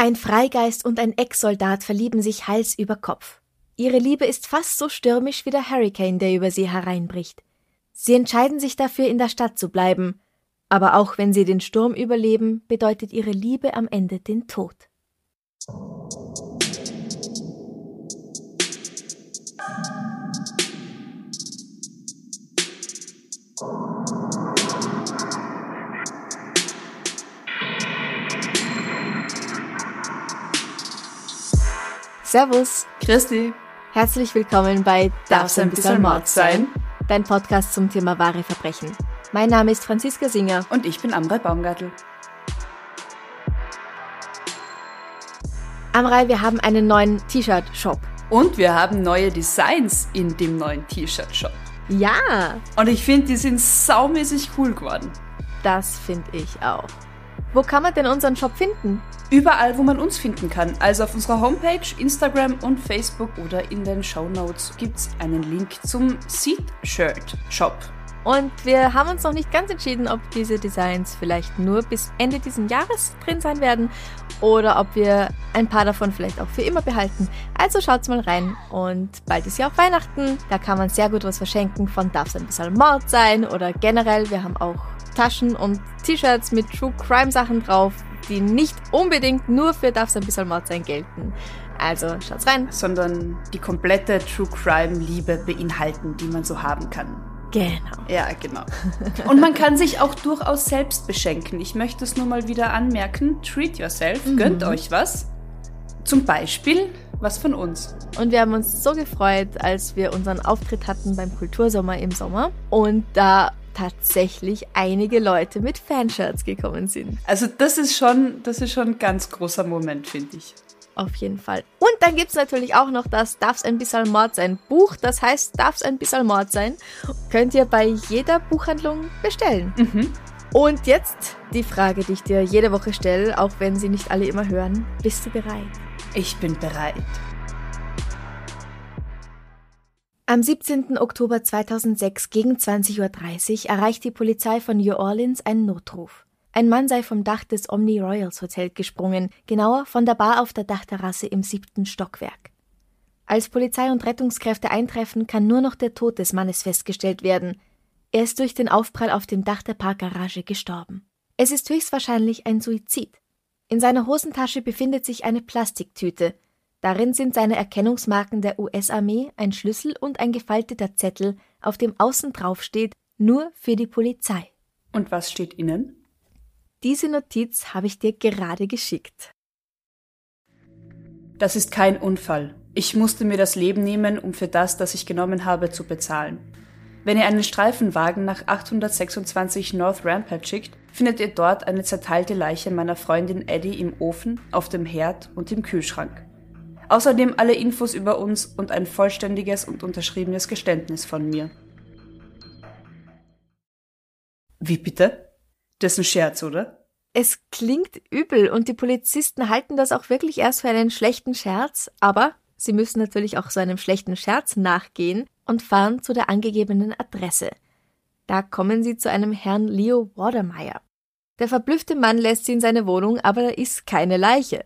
Ein Freigeist und ein Ex-Soldat verlieben sich Hals über Kopf. Ihre Liebe ist fast so stürmisch wie der Hurricane, der über sie hereinbricht. Sie entscheiden sich dafür, in der Stadt zu bleiben. Aber auch wenn sie den Sturm überleben, bedeutet ihre Liebe am Ende den Tod. Servus, Christi, herzlich willkommen bei darf's ein bisschen Mord sein? Dein Podcast zum Thema wahre Verbrechen. Mein Name ist Franziska Singer. Und ich bin Amrei Baumgartl. Amrei, wir haben einen neuen T-Shirt-Shop. Und wir haben neue Designs in dem neuen T-Shirt-Shop. Ja, Und ich finde, die sind saumäßig cool geworden. das finde ich auch. Wo kann man denn unseren Shop finden? Überall, wo man uns finden kann. Also auf unserer Homepage, Instagram und Facebook oder in den Show Notes gibt's einen Link zum Seed Shirt Shop. Und wir haben uns noch nicht ganz entschieden, ob diese Designs vielleicht nur bis Ende dieses Jahres drin sein werden oder ob wir ein paar davon vielleicht auch für immer behalten. Also schaut's mal rein. Und bald ist ja auch Weihnachten. Da kann man sehr gut was verschenken. Von darf es ein bisschen Mord sein oder generell. Wir haben auch Taschen und T-Shirts mit True Crime Sachen drauf, die nicht unbedingt nur für darf es ein bisschen Mord sein gelten. Also schaut's rein. Sondern die komplette True Crime Liebe beinhalten, die man so haben kann. Genau. Ja, genau. Und man kann sich auch durchaus selbst beschenken. Ich möchte es nur mal wieder anmerken. Treat yourself, gönnt euch was. Zum Beispiel was von uns. Und wir haben uns so gefreut, als wir unseren Auftritt hatten beim Kultursommer im Sommer und da tatsächlich einige Leute mit Fanshirts gekommen sind. Also das ist schon, das ist schon ein ganz großer Moment, finde ich. Auf jeden Fall. Und dann gibt's natürlich auch noch das Darf's ein bisschen Mord sein Buch. Das heißt, Darf's ein bisschen Mord sein. Könnt ihr bei jeder Buchhandlung bestellen. Und jetzt die Frage, die ich dir jede Woche stelle, auch wenn sie nicht alle immer hören. Bist du bereit? Ich bin bereit. Am 17. Oktober 2006 gegen 20.30 Uhr erreicht die Polizei von New Orleans einen Notruf. Ein Mann sei vom Dach des Omni Royals Hotel gesprungen, genauer von der Bar auf der Dachterrasse im siebten Stockwerk. Als Polizei und Rettungskräfte eintreffen, kann nur noch der Tod des Mannes festgestellt werden. Er ist durch den Aufprall auf dem Dach der Parkgarage gestorben. Es ist höchstwahrscheinlich ein Suizid. In seiner Hosentasche befindet sich eine Plastiktüte. Darin sind seine Erkennungsmarken der US-Armee, ein Schlüssel und ein gefalteter Zettel, auf dem außen drauf steht, nur für die Polizei. Und was steht innen? Diese Notiz habe ich dir gerade geschickt. Das ist kein Unfall. Ich musste mir das Leben nehmen, um für das, das ich genommen habe, zu bezahlen. Wenn ihr einen Streifenwagen nach 826 North Rampart schickt, findet ihr dort eine zerteilte Leiche meiner Freundin Eddie im Ofen, auf dem Herd und im Kühlschrank. Außerdem alle Infos über uns und ein vollständiges und unterschriebenes Geständnis von mir. Wie bitte? Das ist ein Scherz, oder? Es klingt übel und die Polizisten halten das auch wirklich erst für einen schlechten Scherz, aber sie müssen natürlich auch so einem schlechten Scherz nachgehen und fahren zu der angegebenen Adresse. Da kommen sie zu einem Herrn Leo Watermeyer. Der verblüffte Mann lässt sie in seine Wohnung, aber da ist keine Leiche.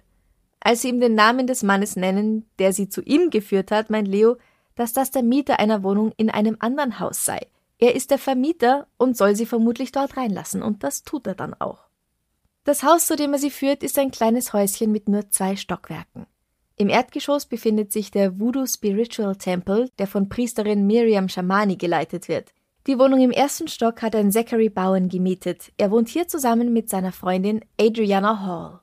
Als sie ihm den Namen des Mannes nennen, der sie zu ihm geführt hat, meint Leo, dass das der Mieter einer Wohnung in einem anderen Haus sei. Er ist der Vermieter und soll sie vermutlich dort reinlassen, und das tut er dann auch. Das Haus, zu dem er sie führt, ist ein kleines Häuschen mit nur zwei Stockwerken. Im Erdgeschoss befindet sich der Voodoo Spiritual Temple, der von Priesterin Miriam Shamani geleitet wird. Die Wohnung im ersten Stock hat ein Zachary Bowen gemietet. Er wohnt hier zusammen mit seiner Freundin Adriana Hall.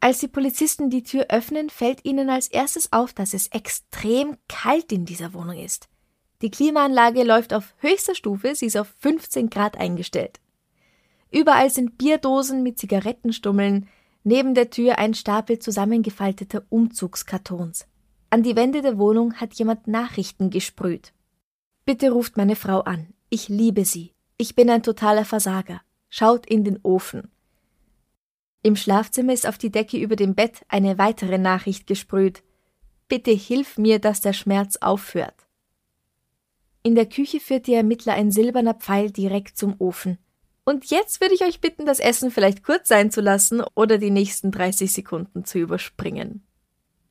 Als die Polizisten die Tür öffnen, fällt ihnen als erstes auf, dass es extrem kalt in dieser Wohnung ist. Die Klimaanlage läuft auf höchster Stufe, sie ist auf 15 Grad eingestellt. Überall sind Bierdosen mit Zigarettenstummeln, neben der Tür ein Stapel zusammengefalteter Umzugskartons. An die Wände der Wohnung hat jemand Nachrichten gesprüht. Bitte ruft meine Frau an. Ich liebe sie. Ich bin ein totaler Versager. Schaut in den Ofen. Im Schlafzimmer ist auf die Decke über dem Bett eine weitere Nachricht gesprüht. Bitte hilf mir, dass der Schmerz aufhört. In der Küche führt die Ermittler ein silberner Pfeil direkt zum Ofen. Und jetzt würde ich euch bitten, das Essen vielleicht kurz sein zu lassen oder die nächsten 30 Sekunden zu überspringen.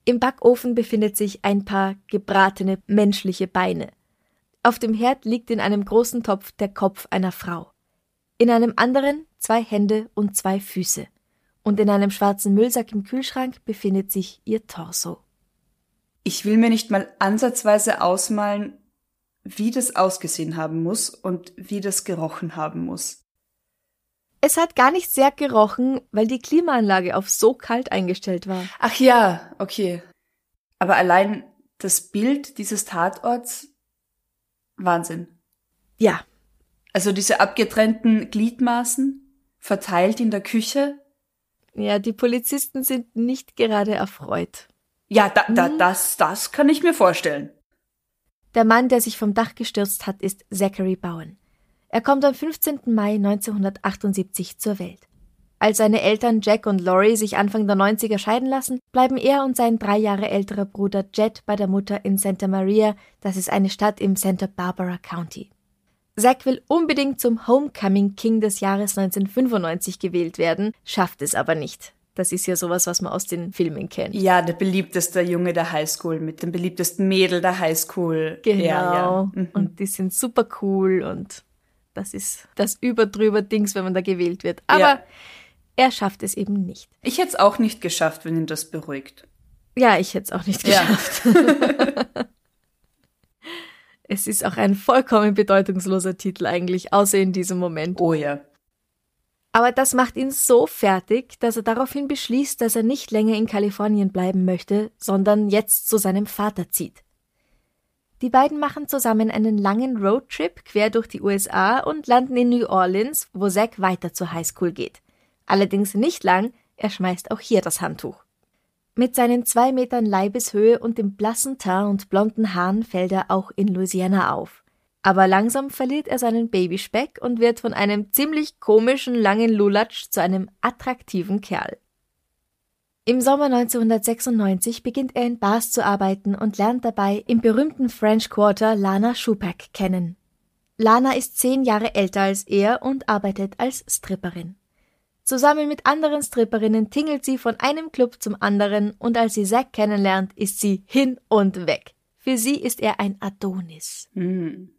Im Backofen befindet sich ein paar gebratene menschliche Beine. Auf dem Herd liegt in einem großen Topf der Kopf einer Frau. In einem anderen zwei Hände und zwei Füße. Und in einem schwarzen Müllsack im Kühlschrank befindet sich ihr Torso. Ich will mir nicht mal ansatzweise ausmalen, wie das ausgesehen haben muss und wie das gerochen haben muss. Es hat gar nicht sehr gerochen, weil die Klimaanlage auf so kalt eingestellt war. Ach ja, okay. Aber allein das Bild dieses Tatorts, Wahnsinn. Ja. Also diese abgetrennten Gliedmaßen, verteilt in der Küche. Ja, die Polizisten sind nicht gerade erfreut. Ja, da, da, hm. das, das kann ich mir vorstellen. Der Mann, der sich vom Dach gestürzt hat, ist Zachary Bowen. Er kommt am 15. Mai 1978 zur Welt. Als seine Eltern Jack und Laurie sich Anfang der 90er scheiden lassen, bleiben er und sein drei Jahre älterer Bruder Jet bei der Mutter in Santa Maria, das ist eine Stadt im Santa Barbara County. Zack will unbedingt zum Homecoming King des Jahres 1995 gewählt werden, schafft es aber nicht. Das ist ja sowas, was man aus den Filmen kennt. Ja, der beliebteste Junge der Highschool mit dem beliebtesten Mädel der Highschool. Genau. Ja, ja. Mhm. Und die sind super cool und das ist das überdrüber Dings, wenn man da gewählt wird. Aber ja. er schafft es eben nicht. Ich hätte es auch nicht geschafft, wenn ihn das beruhigt. Ja, ich hätte es auch nicht geschafft. Es ist auch ein vollkommen bedeutungsloser Titel eigentlich, außer in diesem Moment. Oh ja. Aber das macht ihn so fertig, dass er daraufhin beschließt, dass er nicht länger in Kalifornien bleiben möchte, sondern jetzt zu seinem Vater zieht. Die beiden machen zusammen einen langen Roadtrip quer durch die USA und landen in New Orleans, wo Zack weiter zur Highschool geht. Allerdings nicht lang, er schmeißt auch hier das Handtuch. Mit seinen zwei Metern Leibeshöhe und dem blassen Teint und blonden Haaren fällt er auch in Louisiana auf. Aber langsam verliert er seinen Babyspeck und wird von einem ziemlich komischen langen Lulatsch zu einem attraktiven Kerl. Im Sommer 1996 beginnt er in Bars zu arbeiten und lernt dabei im berühmten French Quarter Lana Schupak kennen. Lana ist zehn Jahre älter als er und arbeitet als Stripperin. Zusammen mit anderen Stripperinnen tingelt sie von einem Club zum anderen und als sie Zack kennenlernt, ist sie hin und weg. Für sie ist er ein Adonis. Mhm.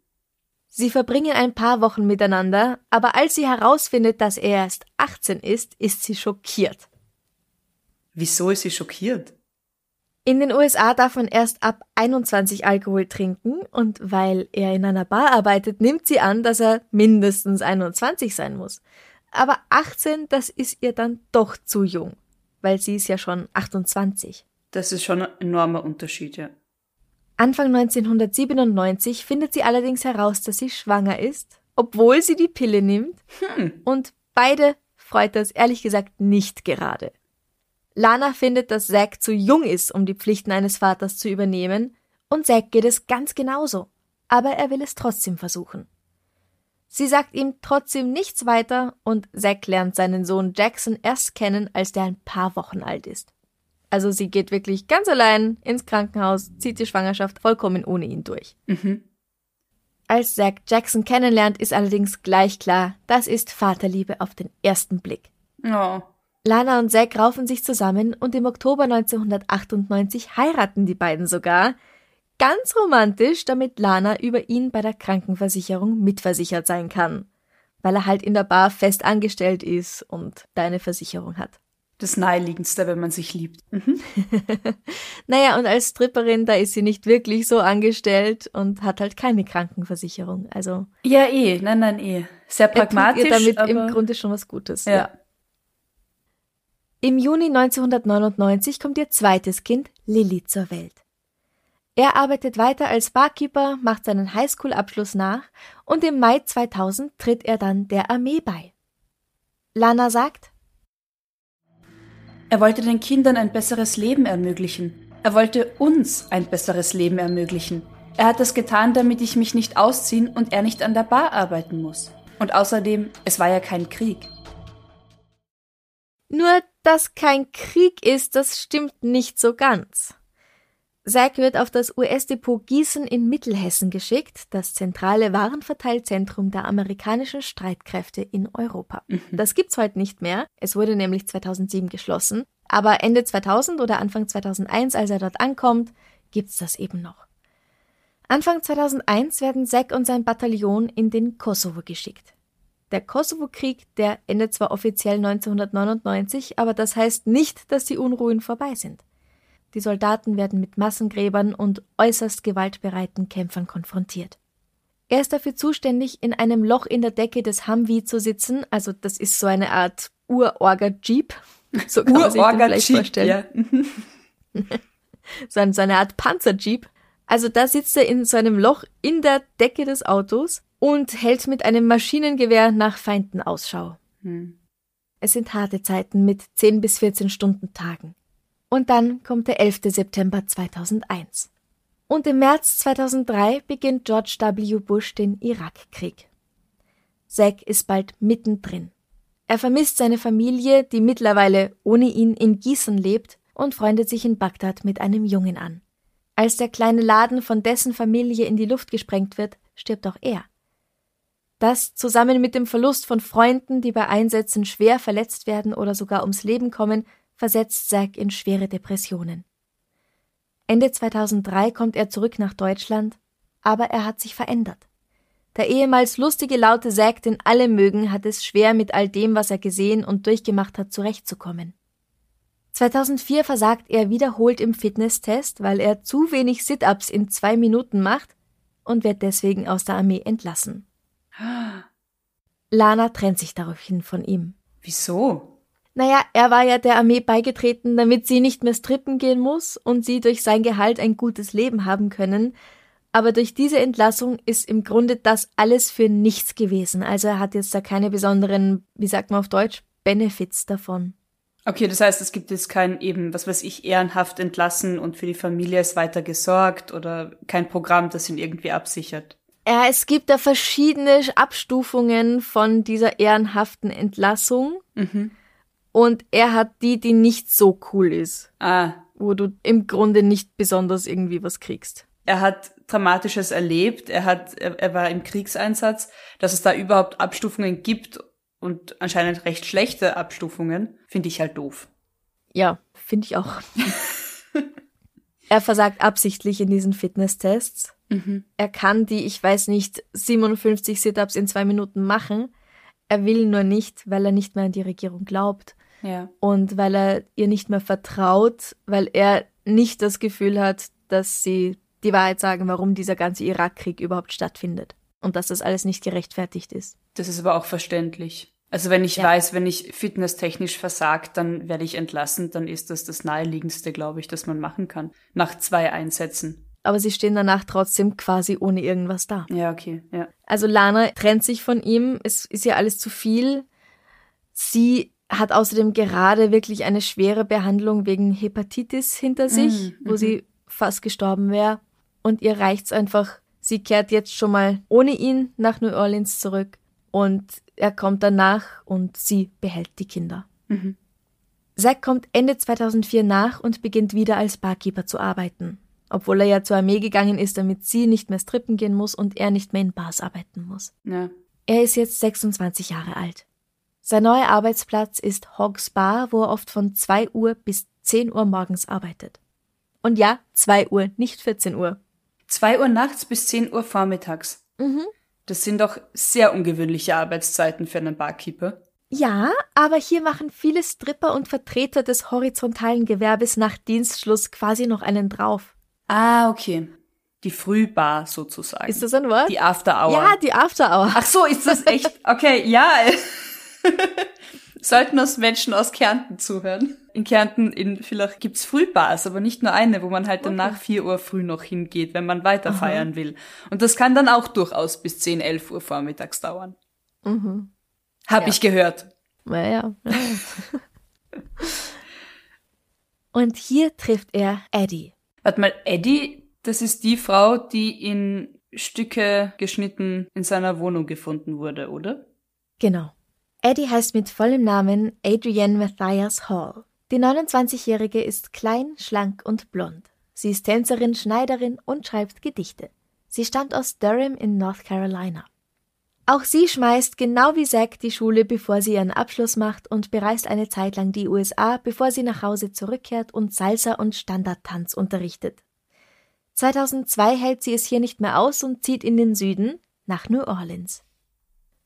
Sie verbringen ein paar Wochen miteinander, aber als sie herausfindet, dass er erst 18 ist, ist sie schockiert. Wieso ist sie schockiert? In den USA darf man erst ab 21 Alkohol trinken und weil er in einer Bar arbeitet, nimmt sie an, dass er mindestens 21 sein muss. Aber 18, das ist ihr dann doch zu jung, weil sie ist ja schon 28. Das ist schon ein enormer Unterschied, ja. Anfang 1997 findet sie allerdings heraus, dass sie schwanger ist, obwohl sie die Pille nimmt. Hm. Und beide freut das ehrlich gesagt nicht gerade. Lana findet, dass Zack zu jung ist, um die Pflichten eines Vaters zu übernehmen, und Zack geht es ganz genauso. Aber er will es trotzdem versuchen. Sie sagt ihm trotzdem nichts weiter und Zack lernt seinen Sohn Jackson erst kennen, als der ein paar Wochen alt ist. Also sie geht wirklich ganz allein ins Krankenhaus, zieht die Schwangerschaft vollkommen ohne ihn durch. Mhm. Als Zack Jackson kennenlernt, ist allerdings gleich klar, das ist Vaterliebe auf den ersten Blick. Oh. Lana und Zack raufen sich zusammen und im Oktober 1998 heiraten die beiden sogar. Ganz romantisch, damit Lana über ihn bei der Krankenversicherung mitversichert sein kann. Weil er halt in der Bar fest angestellt ist und da eine Versicherung hat das Naheliegendste, wenn man sich liebt. Mhm. naja, und als Stripperin, da ist sie nicht wirklich so angestellt und hat halt keine Krankenversicherung. Also. Ja, eh, nein, nein, eh. Sehr pragmatisch. Er tut ihr damit im Grunde schon was Gutes. Ja. ja. Im Juni 1999 kommt ihr zweites Kind, Lilly, zur Welt. Er arbeitet weiter als Barkeeper, macht seinen Highschool-Abschluss nach und im Mai 2000 tritt er dann der Armee bei. Lana sagt, er wollte den Kindern ein besseres Leben ermöglichen. Er wollte uns ein besseres Leben ermöglichen. Er hat das getan, damit ich mich nicht ausziehen und er nicht an der Bar arbeiten muss. Und außerdem, es war ja kein Krieg. Nur, dass kein Krieg ist, das stimmt nicht so ganz. Zack wird auf das US-Depot Gießen in Mittelhessen geschickt, das zentrale Warenverteilzentrum der amerikanischen Streitkräfte in Europa. Mhm. Das gibt's heute nicht mehr. Es wurde nämlich 2007 geschlossen. Aber Ende 2000 oder Anfang 2001, als er dort ankommt, gibt's das eben noch. Anfang 2001 werden Zack und sein Bataillon in den Kosovo geschickt. Der Kosovo-Krieg, der endet zwar offiziell 1999, aber das heißt nicht, dass die Unruhen vorbei sind. Die Soldaten werden mit Massengräbern und äußerst gewaltbereiten Kämpfern konfrontiert. Er ist dafür zuständig, in einem Loch in der Decke des Humvee zu sitzen, also das ist so eine Art Urorga-Jeep. So kann man sich den vielleicht vorstellen. Ja. so, eine, so eine Art Panzer-Jeep. Also da sitzt er in so einem Loch in der Decke des Autos und hält mit einem Maschinengewehr nach Feinden Ausschau. Hm. Es sind harte Zeiten mit 10 bis 14 Stunden Tagen. Und dann kommt der 11. September 2001. Und im März 2003 beginnt George W. Bush den Irakkrieg. Zack ist bald mittendrin. Er vermisst seine Familie, die mittlerweile ohne ihn in Gießen lebt, und freundet sich in Bagdad mit einem Jungen an. Als der kleine Laden von dessen Familie in die Luft gesprengt wird, stirbt auch er. Das zusammen mit dem Verlust von Freunden, die bei Einsätzen schwer verletzt werden oder sogar ums Leben kommen, versetzt Zack in schwere Depressionen. Ende 2003 kommt er zurück nach Deutschland, aber er hat sich verändert. Der ehemals lustige, laute Zack, den alle mögen, hat es schwer mit all dem, was er gesehen und durchgemacht hat, zurechtzukommen. 2004 versagt er wiederholt im Fitnesstest, weil er zu wenig Sit-ups in zwei Minuten macht und wird deswegen aus der Armee entlassen. Lana trennt sich daraufhin von ihm. Wieso? Naja, er war ja der Armee beigetreten, damit sie nicht mehr strippen gehen muss und sie durch sein Gehalt ein gutes Leben haben können. Aber durch diese Entlassung ist im Grunde das alles für nichts gewesen. Also er hat jetzt da keine besonderen, wie sagt man auf Deutsch, Benefits davon. Okay, das heißt, es gibt jetzt kein eben, was weiß ich, ehrenhaft entlassen und für die Familie ist weiter gesorgt oder kein Programm, das ihn irgendwie absichert. Ja, es gibt da verschiedene Abstufungen von dieser ehrenhaften Entlassung. Mhm. Und er hat die, die nicht so cool ist. Ah. Wo du im Grunde nicht besonders irgendwie was kriegst. Er hat Dramatisches erlebt, er hat, er, er war im Kriegseinsatz, dass es da überhaupt Abstufungen gibt und anscheinend recht schlechte Abstufungen, finde ich halt doof. Ja, finde ich auch. er versagt absichtlich in diesen Fitnesstests. Mhm. Er kann die, ich weiß nicht, 57 Sit-ups in zwei Minuten machen. Er will nur nicht, weil er nicht mehr an die Regierung glaubt. Ja. Und weil er ihr nicht mehr vertraut, weil er nicht das Gefühl hat, dass sie die Wahrheit sagen, warum dieser ganze Irakkrieg überhaupt stattfindet. Und dass das alles nicht gerechtfertigt ist. Das ist aber auch verständlich. Also wenn ich ja. weiß, wenn ich fitnesstechnisch versagt, dann werde ich entlassen, dann ist das das naheliegendste, glaube ich, das man machen kann. Nach zwei Einsätzen. Aber sie stehen danach trotzdem quasi ohne irgendwas da. Ja, okay, ja. Also Lana trennt sich von ihm, es ist ja alles zu viel. Sie hat außerdem gerade wirklich eine schwere Behandlung wegen Hepatitis hinter sich, mhm, wo sie mhm. fast gestorben wäre. Und ihr reicht's einfach. Sie kehrt jetzt schon mal ohne ihn nach New Orleans zurück und er kommt danach und sie behält die Kinder. Mhm. Zack kommt Ende 2004 nach und beginnt wieder als Barkeeper zu arbeiten, obwohl er ja zur Armee gegangen ist, damit sie nicht mehr strippen gehen muss und er nicht mehr in Bars arbeiten muss. Ja. Er ist jetzt 26 Jahre alt. Sein neuer Arbeitsplatz ist Hogs Bar, wo er oft von 2 Uhr bis 10 Uhr morgens arbeitet. Und ja, 2 Uhr, nicht 14 Uhr. 2 Uhr nachts bis 10 Uhr vormittags. Mhm. Das sind doch sehr ungewöhnliche Arbeitszeiten für einen Barkeeper. Ja, aber hier machen viele Stripper und Vertreter des horizontalen Gewerbes nach Dienstschluss quasi noch einen drauf. Ah, okay. Die Frühbar sozusagen. Ist das ein Wort? Die After Hour. Ja, die After Hour. Ach so, ist das echt? Okay, ja. Sollten uns Menschen aus Kärnten zuhören. In Kärnten in, vielleicht gibt's Frühbars, aber nicht nur eine, wo man halt dann okay. nach 4 Uhr früh noch hingeht, wenn man weiter feiern will. Und das kann dann auch durchaus bis 10, 11 Uhr vormittags dauern. Mhm. Hab ja. ich gehört. Naja. Ja. Und hier trifft er Eddie. Warte mal, Eddie, das ist die Frau, die in Stücke geschnitten in seiner Wohnung gefunden wurde, oder? Genau. Eddie heißt mit vollem Namen Adrienne Matthias Hall. Die 29-Jährige ist klein, schlank und blond. Sie ist Tänzerin, Schneiderin und schreibt Gedichte. Sie stammt aus Durham in North Carolina. Auch sie schmeißt genau wie Zack die Schule, bevor sie ihren Abschluss macht und bereist eine Zeit lang die USA, bevor sie nach Hause zurückkehrt und Salsa und Standardtanz unterrichtet. 2002 hält sie es hier nicht mehr aus und zieht in den Süden nach New Orleans.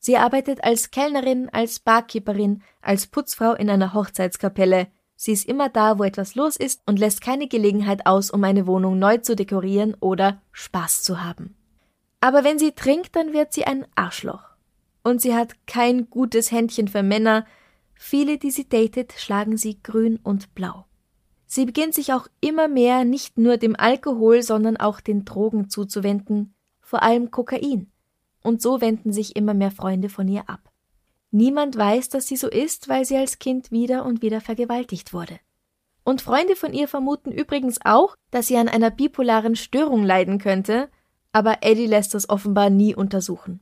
Sie arbeitet als Kellnerin, als Barkeeperin, als Putzfrau in einer Hochzeitskapelle. Sie ist immer da, wo etwas los ist und lässt keine Gelegenheit aus, um eine Wohnung neu zu dekorieren oder Spaß zu haben. Aber wenn sie trinkt, dann wird sie ein Arschloch. Und sie hat kein gutes Händchen für Männer. Viele, die sie datet, schlagen sie grün und blau. Sie beginnt sich auch immer mehr nicht nur dem Alkohol, sondern auch den Drogen zuzuwenden, vor allem Kokain. Und so wenden sich immer mehr Freunde von ihr ab. Niemand weiß, dass sie so ist, weil sie als Kind wieder und wieder vergewaltigt wurde. Und Freunde von ihr vermuten übrigens auch, dass sie an einer bipolaren Störung leiden könnte, aber Eddie lässt das offenbar nie untersuchen.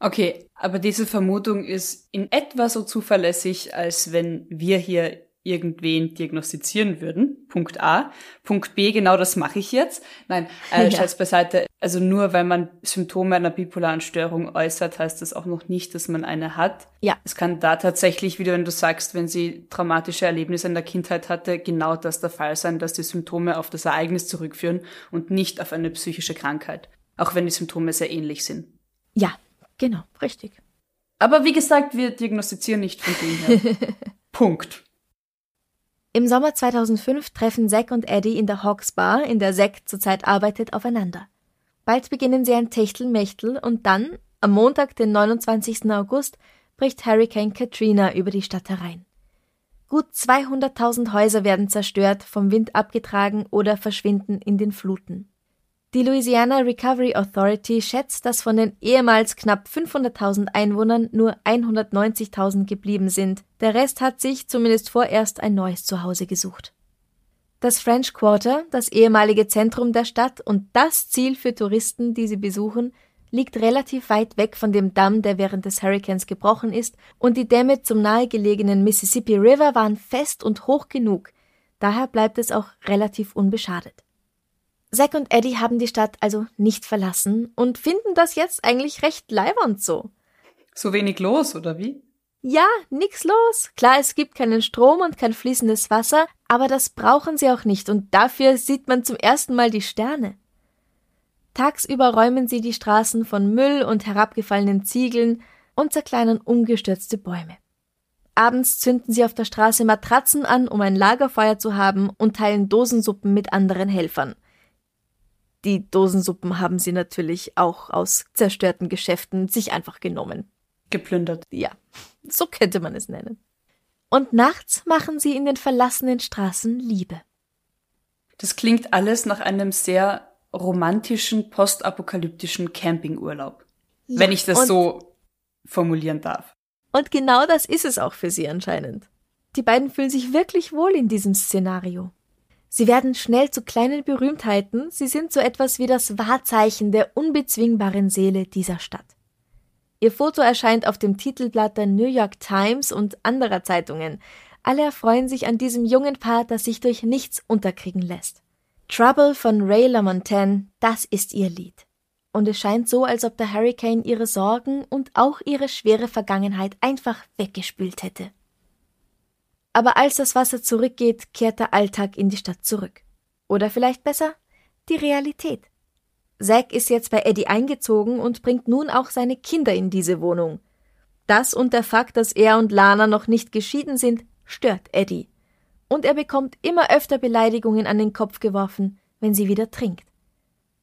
Okay, aber diese Vermutung ist in etwa so zuverlässig, als wenn wir hier irgendwen diagnostizieren würden. Punkt A. Punkt B, genau das mache ich jetzt. Nein, äh, ja. beiseite. Also nur weil man Symptome einer bipolaren Störung äußert, heißt das auch noch nicht, dass man eine hat. Ja. Es kann da tatsächlich, wieder wenn du sagst, wenn sie traumatische Erlebnisse in der Kindheit hatte, genau das der Fall sein, dass die Symptome auf das Ereignis zurückführen und nicht auf eine psychische Krankheit. Auch wenn die Symptome sehr ähnlich sind. Ja, genau, richtig. Aber wie gesagt, wir diagnostizieren nicht von dem her. Punkt. Im Sommer 2005 treffen Zack und Eddie in der Hawks Bar, in der Zack zurzeit arbeitet, aufeinander. Bald beginnen sie ein Techtelmechtel und dann, am Montag, den 29. August, bricht Hurricane Katrina über die Stadt herein. Gut 200.000 Häuser werden zerstört, vom Wind abgetragen oder verschwinden in den Fluten. Die Louisiana Recovery Authority schätzt, dass von den ehemals knapp 500.000 Einwohnern nur 190.000 geblieben sind. Der Rest hat sich zumindest vorerst ein neues Zuhause gesucht. Das French Quarter, das ehemalige Zentrum der Stadt und das Ziel für Touristen, die sie besuchen, liegt relativ weit weg von dem Damm, der während des Hurricanes gebrochen ist, und die Dämme zum nahegelegenen Mississippi River waren fest und hoch genug, daher bleibt es auch relativ unbeschadet. Zack und Eddie haben die Stadt also nicht verlassen und finden das jetzt eigentlich recht leibernd so. So wenig los, oder wie? Ja, nix los. Klar, es gibt keinen Strom und kein fließendes Wasser, aber das brauchen sie auch nicht und dafür sieht man zum ersten Mal die Sterne. Tagsüber räumen sie die Straßen von Müll und herabgefallenen Ziegeln und zerkleinern umgestürzte Bäume. Abends zünden sie auf der Straße Matratzen an, um ein Lagerfeuer zu haben und teilen Dosensuppen mit anderen Helfern – die Dosensuppen haben sie natürlich auch aus zerstörten Geschäften sich einfach genommen. Geplündert. Ja, so könnte man es nennen. Und nachts machen sie in den verlassenen Straßen Liebe. Das klingt alles nach einem sehr romantischen, postapokalyptischen Campingurlaub. Ja, wenn ich das so formulieren darf. Und genau das ist es auch für sie anscheinend. Die beiden fühlen sich wirklich wohl in diesem Szenario. Sie werden schnell zu kleinen Berühmtheiten, sie sind so etwas wie das Wahrzeichen der unbezwingbaren Seele dieser Stadt. Ihr Foto erscheint auf dem Titelblatt der New York Times und anderer Zeitungen. Alle erfreuen sich an diesem jungen Paar, das sich durch nichts unterkriegen lässt. Trouble von Ray LaMontagne, das ist ihr Lied. Und es scheint so, als ob der Hurricane ihre Sorgen und auch ihre schwere Vergangenheit einfach weggespült hätte. Aber als das Wasser zurückgeht, kehrt der Alltag in die Stadt zurück. Oder vielleicht besser, die Realität. Zack ist jetzt bei Eddie eingezogen und bringt nun auch seine Kinder in diese Wohnung. Das und der Fakt, dass er und Lana noch nicht geschieden sind, stört Eddie. Und er bekommt immer öfter Beleidigungen an den Kopf geworfen, wenn sie wieder trinkt.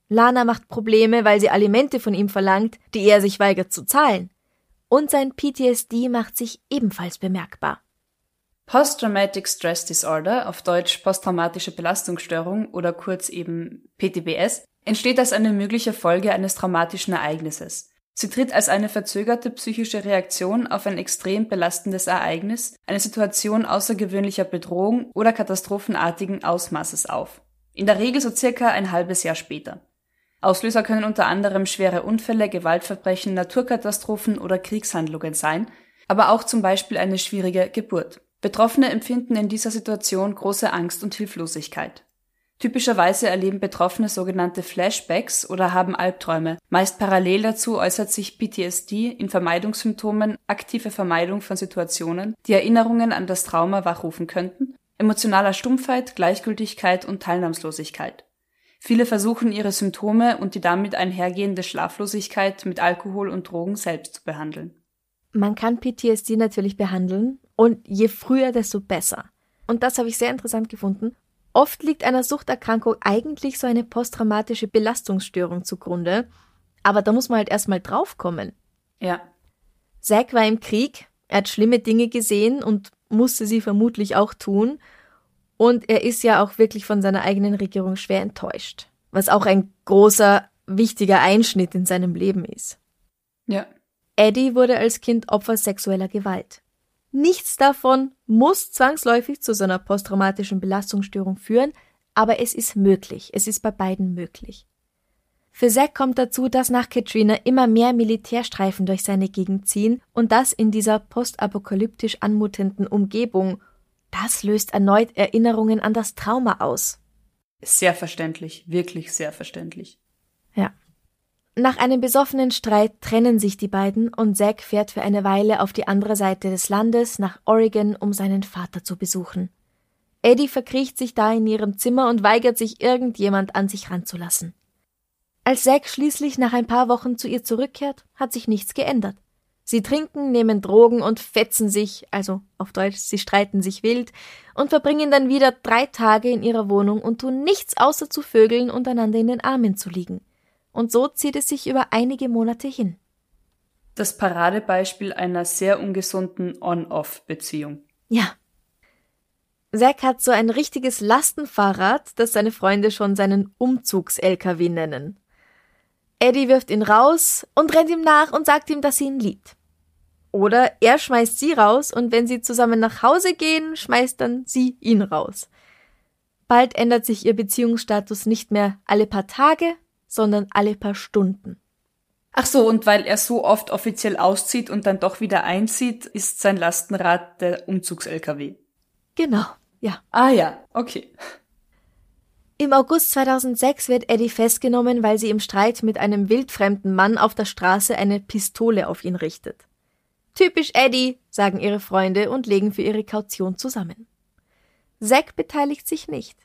Lana macht Probleme, weil sie Alimente von ihm verlangt, die er sich weigert zu zahlen. Und sein PTSD macht sich ebenfalls bemerkbar. Post-Traumatic Stress Disorder, auf Deutsch posttraumatische Belastungsstörung oder kurz eben PTBS, entsteht als eine mögliche Folge eines traumatischen Ereignisses. Sie tritt als eine verzögerte psychische Reaktion auf ein extrem belastendes Ereignis, eine Situation außergewöhnlicher Bedrohung oder katastrophenartigen Ausmaßes auf. In der Regel so circa ein halbes Jahr später. Auslöser können unter anderem schwere Unfälle, Gewaltverbrechen, Naturkatastrophen oder Kriegshandlungen sein, aber auch zum Beispiel eine schwierige Geburt. Betroffene empfinden in dieser Situation große Angst und Hilflosigkeit. Typischerweise erleben Betroffene sogenannte Flashbacks oder haben Albträume. Meist parallel dazu äußert sich PTSD in Vermeidungssymptomen, aktive Vermeidung von Situationen, die Erinnerungen an das Trauma wachrufen könnten, emotionaler Stumpfheit, Gleichgültigkeit und Teilnahmslosigkeit. Viele versuchen ihre Symptome und die damit einhergehende Schlaflosigkeit mit Alkohol und Drogen selbst zu behandeln. Man kann PTSD natürlich behandeln und je früher, desto besser. Und das habe ich sehr interessant gefunden. Oft liegt einer Suchterkrankung eigentlich so eine posttraumatische Belastungsstörung zugrunde, aber da muss man halt erstmal draufkommen. Ja. Zack war im Krieg, er hat schlimme Dinge gesehen und musste sie vermutlich auch tun, und er ist ja auch wirklich von seiner eigenen Regierung schwer enttäuscht, was auch ein großer, wichtiger Einschnitt in seinem Leben ist. Ja. Eddie wurde als Kind Opfer sexueller Gewalt. Nichts davon muss zwangsläufig zu so einer posttraumatischen Belastungsstörung führen, aber es ist möglich. Es ist bei beiden möglich. Für Zack kommt dazu, dass nach Katrina immer mehr Militärstreifen durch seine Gegend ziehen und das in dieser postapokalyptisch anmutenden Umgebung das löst erneut Erinnerungen an das Trauma aus. Sehr verständlich, wirklich sehr verständlich. Ja. Nach einem besoffenen Streit trennen sich die beiden und Zack fährt für eine Weile auf die andere Seite des Landes nach Oregon, um seinen Vater zu besuchen. Eddie verkriecht sich da in ihrem Zimmer und weigert sich, irgendjemand an sich ranzulassen. Als Zack schließlich nach ein paar Wochen zu ihr zurückkehrt, hat sich nichts geändert. Sie trinken, nehmen Drogen und fetzen sich, also auf Deutsch, sie streiten sich wild und verbringen dann wieder drei Tage in ihrer Wohnung und tun nichts außer zu vögeln und einander in den Armen zu liegen. Und so zieht es sich über einige Monate hin. Das Paradebeispiel einer sehr ungesunden On-Off-Beziehung. Ja. Zack hat so ein richtiges Lastenfahrrad, das seine Freunde schon seinen Umzugs-LKW nennen. Eddie wirft ihn raus und rennt ihm nach und sagt ihm, dass sie ihn liebt. Oder er schmeißt sie raus und wenn sie zusammen nach Hause gehen, schmeißt dann sie ihn raus. Bald ändert sich ihr Beziehungsstatus nicht mehr alle paar Tage, sondern alle paar Stunden. Ach so, und weil er so oft offiziell auszieht und dann doch wieder einzieht, ist sein Lastenrad der Umzugs-LKW. Genau, ja. Ah ja, okay. Im August 2006 wird Eddie festgenommen, weil sie im Streit mit einem wildfremden Mann auf der Straße eine Pistole auf ihn richtet. Typisch Eddie, sagen ihre Freunde und legen für ihre Kaution zusammen. Zack beteiligt sich nicht.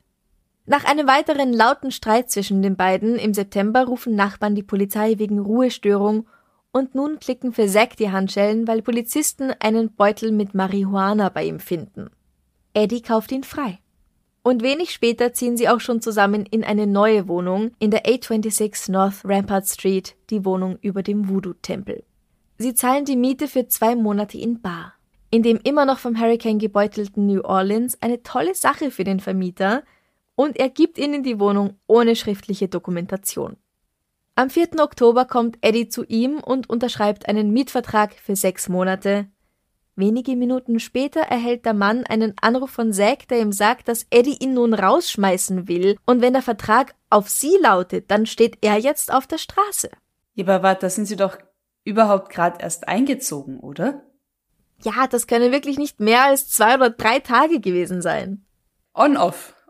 Nach einem weiteren lauten Streit zwischen den beiden im September rufen Nachbarn die Polizei wegen Ruhestörung und nun klicken für Zack die Handschellen, weil Polizisten einen Beutel mit Marihuana bei ihm finden. Eddie kauft ihn frei. Und wenig später ziehen sie auch schon zusammen in eine neue Wohnung in der 826 North Rampart Street, die Wohnung über dem Voodoo-Tempel. Sie zahlen die Miete für zwei Monate in Bar. In dem immer noch vom Hurricane gebeutelten New Orleans eine tolle Sache für den Vermieter und er gibt ihnen die Wohnung ohne schriftliche Dokumentation. Am 4. Oktober kommt Eddie zu ihm und unterschreibt einen Mietvertrag für sechs Monate, Wenige Minuten später erhält der Mann einen Anruf von Zack, der ihm sagt, dass Eddie ihn nun rausschmeißen will, und wenn der Vertrag auf sie lautet, dann steht er jetzt auf der Straße. Ja, aber warte, da sind sie doch überhaupt gerade erst eingezogen, oder? Ja, das können wirklich nicht mehr als zwei oder drei Tage gewesen sein. On, off,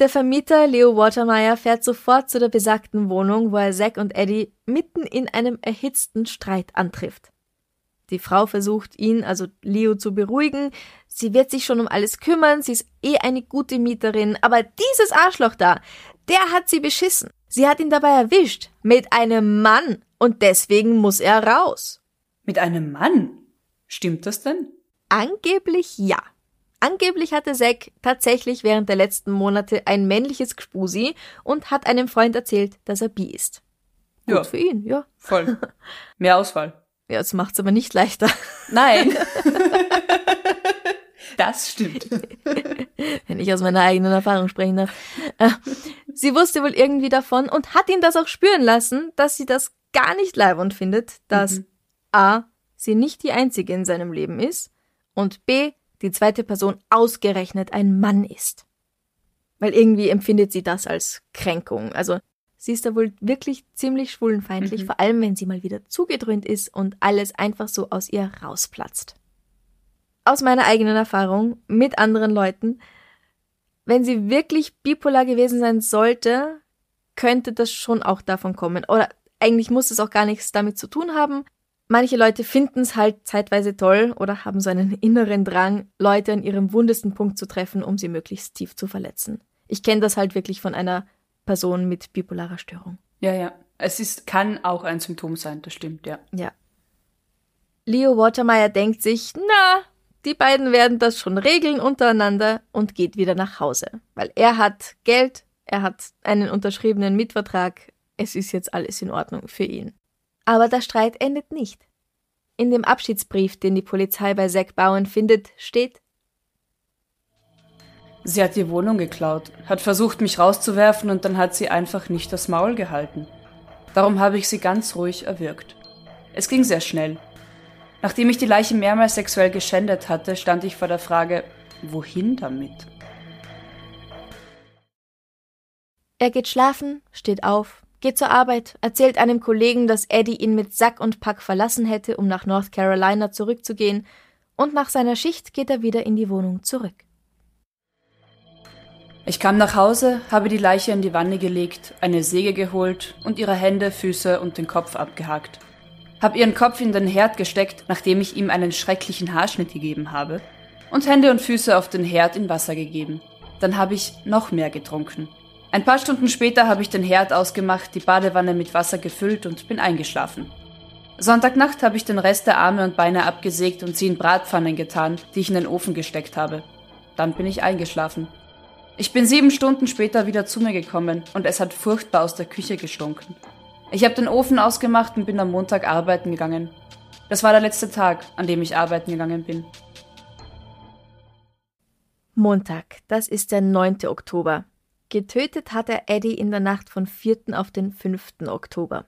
Der Vermieter Leo Watermeyer fährt sofort zu der besagten Wohnung, wo er Zack und Eddie mitten in einem erhitzten Streit antrifft. Die Frau versucht ihn, also Leo, zu beruhigen. Sie wird sich schon um alles kümmern, sie ist eh eine gute Mieterin, aber dieses Arschloch da, der hat sie beschissen. Sie hat ihn dabei erwischt. Mit einem Mann. Und deswegen muss er raus. Mit einem Mann? Stimmt das denn? Angeblich ja. Angeblich hatte Zack tatsächlich während der letzten Monate ein männliches Gspusi und hat einem Freund erzählt, dass er bi ist. Gut Ja. für ihn, ja. Voll. Mehr Auswahl. Ja, das macht's aber nicht leichter. Nein. das stimmt. wenn ich aus meiner eigenen Erfahrung sprechen darf. Äh, Sie wusste wohl irgendwie davon und hat ihn das auch spüren lassen, dass sie das gar nicht leibend findet, dass A. sie nicht die einzige in seinem Leben ist und B. die zweite Person ausgerechnet ein Mann ist. Weil irgendwie empfindet sie das als Kränkung. Also sie ist da wohl wirklich ziemlich schwulenfeindlich, vor allem wenn sie mal wieder zugedröhnt ist und alles einfach so aus ihr rausplatzt. Aus meiner eigenen Erfahrung mit anderen Leuten, wenn sie wirklich bipolar gewesen sein sollte, könnte das schon auch davon kommen. Oder eigentlich muss es auch gar nichts damit zu tun haben. Manche Leute finden es halt zeitweise toll oder haben so einen inneren Drang, Leute an ihrem wundesten Punkt zu treffen, um sie möglichst tief zu verletzen. Ich kenne das halt wirklich von einer Person mit bipolarer Störung. Ja, ja. Es ist, kann auch ein Symptom sein, das stimmt, ja. Ja. Leo Watermeyer denkt sich, na, die beiden werden das schon regeln untereinander und geht wieder nach Hause. Weil er hat Geld, er hat einen unterschriebenen Mietvertrag, es ist jetzt alles in Ordnung für ihn. Aber der Streit endet nicht. In dem Abschiedsbrief, den die Polizei bei Zack Bowen findet, steht, Sie hat die Wohnung geklaut, hat versucht, mich rauszuwerfen und dann hat sie einfach nicht das Maul gehalten. Darum habe ich sie ganz ruhig erwürgt. Es ging sehr schnell. Nachdem ich die Leiche mehrmals sexuell geschändet hatte, stand ich vor der Frage, wohin damit? Er geht schlafen, steht auf, geht zur Arbeit, erzählt einem Kollegen, dass Eddie ihn mit Sack und Pack verlassen hätte, um nach North Carolina zurückzugehen, und nach seiner Schicht geht er wieder in die Wohnung zurück. Ich kam nach Hause, habe die Leiche in die Wanne gelegt, eine Säge geholt und ihre Hände, Füße und den Kopf abgehakt. Hab ihren Kopf in den Herd gesteckt, nachdem ich ihm einen schrecklichen Haarschnitt gegeben habe, und Hände und Füße auf den Herd in Wasser gegeben. Dann habe ich noch mehr getrunken. Ein paar Stunden später habe ich den Herd ausgemacht, die Badewanne mit Wasser gefüllt und bin eingeschlafen. Sonntagnacht habe ich den Rest der Arme und Beine abgesägt und sie in Bratpfannen getan, die ich in den Ofen gesteckt habe. Dann bin ich eingeschlafen. Ich bin sieben Stunden später wieder zu mir gekommen und es hat furchtbar aus der Küche gestunken. Ich habe den Ofen ausgemacht und bin am Montag arbeiten gegangen. Das war der letzte Tag, an dem ich arbeiten gegangen bin. Montag, das ist der 9. Oktober. Getötet hat er Eddie in der Nacht von 4. auf den 5. Oktober.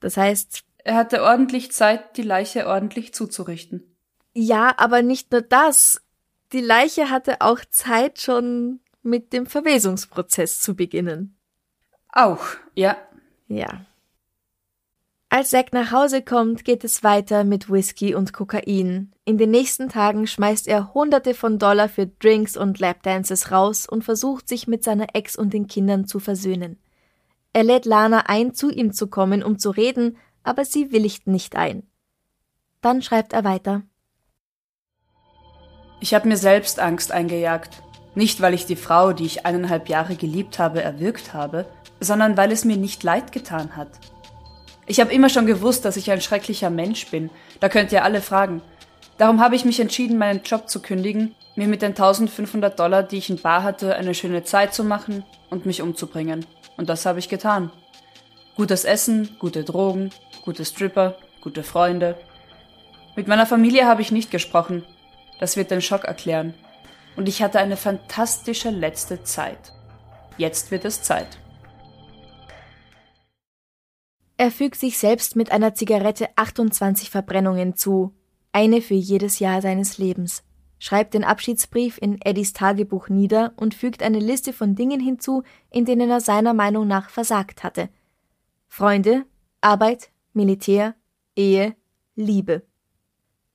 Das heißt, Er hatte ordentlich Zeit, die Leiche ordentlich zuzurichten. ja, aber nicht nur das. Die Leiche hatte auch Zeit, schon mit dem Verwesungsprozess zu beginnen. Auch, ja. Ja. Als Zack nach Hause kommt, geht es weiter mit Whisky und Kokain. In den nächsten Tagen schmeißt er Hunderte von Dollar für Drinks und Lapdances raus und versucht sich mit seiner Ex und den Kindern zu versöhnen. Er lädt Lana ein, zu ihm zu kommen, um zu reden, aber sie willigt nicht ein. Dann schreibt er weiter. Ich habe mir selbst Angst eingejagt. Nicht, weil ich die Frau, die ich eineinhalb Jahre geliebt habe, erwürgt habe, sondern weil es mir nicht leid getan hat. Ich habe immer schon gewusst, dass ich ein schrecklicher Mensch bin. Da könnt ihr alle fragen. Darum habe ich mich entschieden, meinen Job zu kündigen, mir mit den 1500 Dollar, die ich in Bar hatte, eine schöne Zeit zu machen und mich umzubringen. Und das habe ich getan. Gutes Essen, gute Drogen, gute Stripper, gute Freunde. Mit meiner Familie habe ich nicht gesprochen. Das wird den Schock erklären. Und ich hatte eine fantastische letzte Zeit. Jetzt wird es Zeit. Er fügt sich selbst mit einer Zigarette 28 Verbrennungen zu, eine für jedes Jahr seines Lebens, schreibt den Abschiedsbrief in Eddies Tagebuch nieder und fügt eine Liste von Dingen hinzu, in denen er seiner Meinung nach versagt hatte. Freunde, Arbeit, Militär, Ehe, Liebe.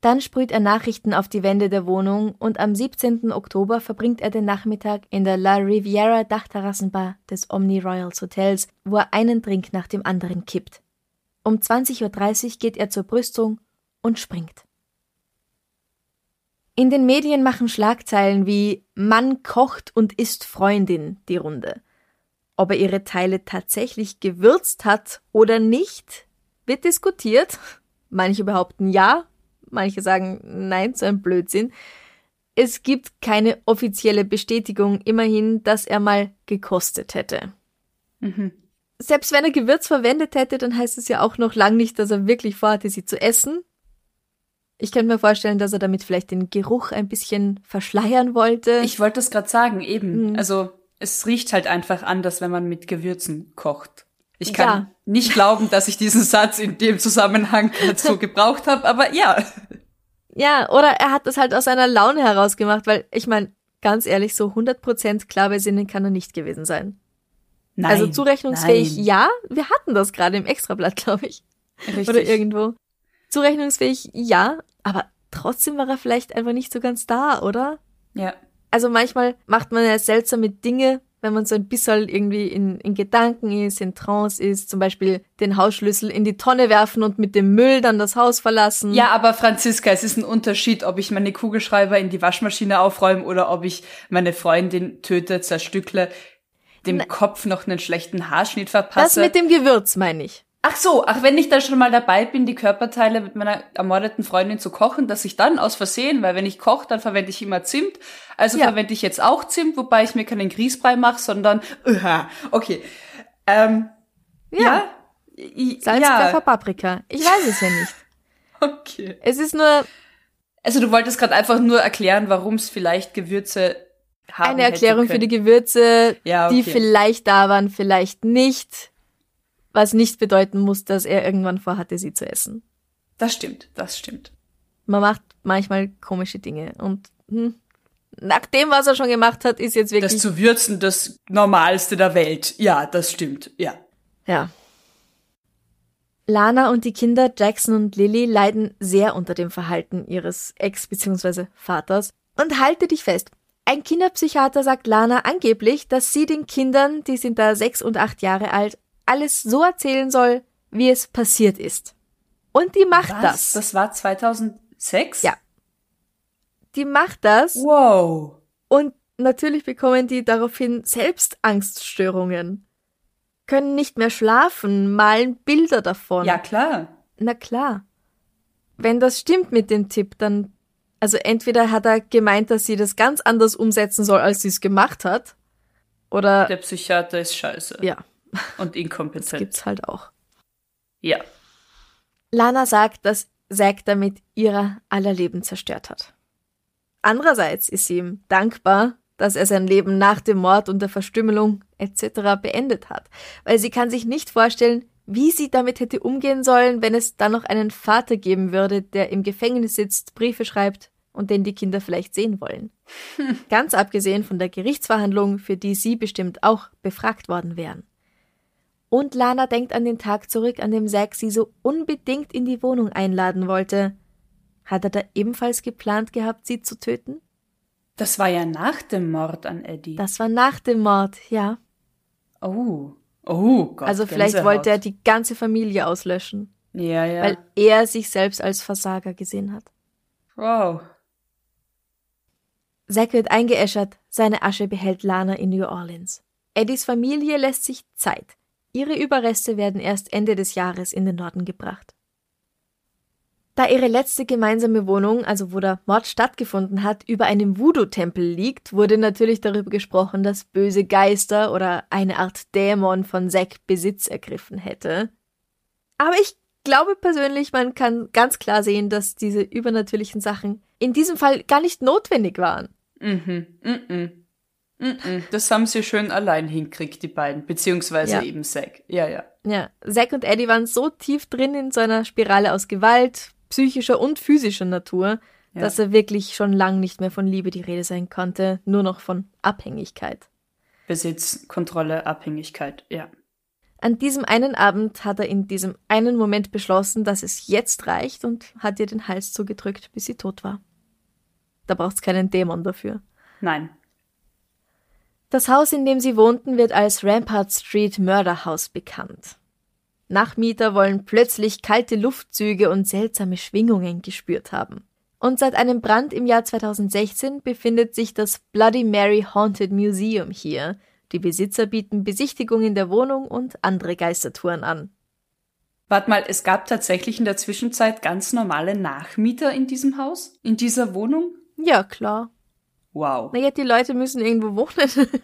Dann sprüht er Nachrichten auf die Wände der Wohnung und am 17. Oktober verbringt er den Nachmittag in der La Riviera Dachterrassenbar des Omni Royals Hotels, wo er einen Drink nach dem anderen kippt. Um 20.30 Uhr geht er zur Brüstung und springt. In den Medien machen Schlagzeilen wie Mann kocht und isst Freundin die Runde. Ob er ihre Teile tatsächlich gewürzt hat oder nicht, wird diskutiert. Manche behaupten ja, manche sagen nein, so ein Blödsinn. Es gibt keine offizielle Bestätigung, immerhin, dass er mal gekostet hätte. Mhm. Selbst wenn er Gewürz verwendet hätte, dann heißt es ja auch noch lang nicht, dass er wirklich vorhatte, sie zu essen. Ich könnte mir vorstellen, dass er damit vielleicht den Geruch ein bisschen verschleiern wollte. Ich wollte es gerade sagen, eben. Mhm. Also es riecht halt einfach anders, wenn man mit Gewürzen kocht. Ich kann ja. nicht glauben, dass ich diesen Satz in dem Zusammenhang dazu gebraucht habe, aber ja. Ja, oder er hat das halt aus seiner Laune heraus gemacht, weil ich meine, ganz ehrlich, so 100% klar bei Sinnen kann er nicht gewesen sein. Nein, also zurechnungsfähig, nein. ja. Wir hatten das gerade im Extrablatt, glaube ich. Richtig. Oder irgendwo. Zurechnungsfähig, ja. Aber trotzdem war er vielleicht einfach nicht so ganz da, oder? Ja. Also manchmal macht man ja seltsame Dinge, wenn man so ein bisschen irgendwie in, in Gedanken ist, in Trance ist, zum Beispiel den Hausschlüssel in die Tonne werfen und mit dem Müll dann das Haus verlassen. Ja, aber Franziska, es ist ein Unterschied, ob ich meine Kugelschreiber in die Waschmaschine aufräume oder ob ich meine Freundin töte, zerstückle, dem Na, Kopf noch einen schlechten Haarschnitt verpasse. Das mit dem Gewürz meine ich. Ach so, ach, wenn ich dann schon mal dabei bin, die Körperteile mit meiner ermordeten Freundin zu kochen, dass ich dann aus Versehen, weil wenn ich koche, dann verwende ich immer Zimt. Also ja. verwende ich jetzt auch Zimt, wobei ich mir keinen Grießbrei mache, sondern, uh, okay. Ähm, ja. ja. Salz, ja. Pfeffer, Paprika. Ich weiß es ja nicht. Okay. Es ist nur. Also du wolltest gerade einfach nur erklären, warum es vielleicht Gewürze haben Eine Erklärung für die Gewürze, ja, okay. die vielleicht da waren, vielleicht nicht was nicht bedeuten muss, dass er irgendwann vorhatte, sie zu essen. Das stimmt, das stimmt. Man macht manchmal komische Dinge und hm, nach dem, was er schon gemacht hat, ist jetzt wirklich. Das zu würzen, das Normalste der Welt. Ja, das stimmt, ja. Ja. Lana und die Kinder Jackson und Lily leiden sehr unter dem Verhalten ihres Ex- bzw. Vaters. Und halte dich fest. Ein Kinderpsychiater sagt Lana angeblich, dass sie den Kindern, die sind da sechs und acht Jahre alt, alles so erzählen soll, wie es passiert ist. Und die macht Was? das. Das war 2006? Ja. Die macht das. Wow. Und natürlich bekommen die daraufhin selbst Angststörungen. Können nicht mehr schlafen, malen Bilder davon. Ja, klar. Na klar. Wenn das stimmt mit dem Tipp, dann, also entweder hat er gemeint, dass sie das ganz anders umsetzen soll, als sie es gemacht hat, oder. Der Psychiater ist scheiße. Ja. Und inkompetent. Das gibt's halt auch. Ja. Lana sagt, dass Zack damit ihrer aller Leben zerstört hat. Andererseits ist sie ihm dankbar, dass er sein Leben nach dem Mord und der Verstümmelung etc. beendet hat, weil sie kann sich nicht vorstellen, wie sie damit hätte umgehen sollen, wenn es dann noch einen Vater geben würde, der im Gefängnis sitzt, Briefe schreibt und den die Kinder vielleicht sehen wollen. Hm. Ganz abgesehen von der Gerichtsverhandlung, für die sie bestimmt auch befragt worden wären. Und Lana denkt an den Tag zurück, an dem Zack sie so unbedingt in die Wohnung einladen wollte. Hat er da ebenfalls geplant gehabt, sie zu töten? Das war ja nach dem Mord an Eddie. Das war nach dem Mord, ja. Oh. Oh Gott. Also vielleicht Gänsehaut. wollte er die ganze Familie auslöschen. Ja, ja. Weil er sich selbst als Versager gesehen hat. Wow. Zack wird eingeäschert, seine Asche behält Lana in New Orleans. Eddies Familie lässt sich Zeit. Ihre Überreste werden erst Ende des Jahres in den Norden gebracht. Da ihre letzte gemeinsame Wohnung, also wo der Mord stattgefunden hat, über einem Voodoo-Tempel liegt, wurde natürlich darüber gesprochen, dass böse Geister oder eine Art Dämon von Zack Besitz ergriffen hätte. Aber ich glaube persönlich, man kann ganz klar sehen, dass diese übernatürlichen Sachen in diesem Fall gar nicht notwendig waren. Mhm, mhm. Das haben sie schön allein hinkriegt, die beiden. Beziehungsweise Ja. eben Zack. Ja, ja. Ja, Zack und Eddie waren so tief drin in so einer Spirale aus Gewalt, psychischer und physischer Natur, Ja. dass er wirklich schon lang nicht mehr von Liebe die Rede sein konnte, nur noch von Abhängigkeit. Besitz, Kontrolle, Abhängigkeit. Ja. An diesem einen Abend hat er in diesem einen Moment beschlossen, dass es jetzt reicht und hat ihr den Hals zugedrückt, bis sie tot war. Da braucht's keinen Dämon dafür. Nein. Das Haus, in dem sie wohnten, wird als Rampart Street Mörderhaus bekannt. Nachmieter wollen plötzlich kalte Luftzüge und seltsame Schwingungen gespürt haben. Und seit einem Brand im Jahr 2016 befindet sich das Bloody Mary Haunted Museum hier. Die Besitzer bieten Besichtigungen der Wohnung und andere Geistertouren an. Warte mal, es gab tatsächlich in der Zwischenzeit ganz normale Nachmieter in diesem Haus? In dieser Wohnung? Ja, klar. Wow. Naja, die Leute müssen irgendwo wohnen.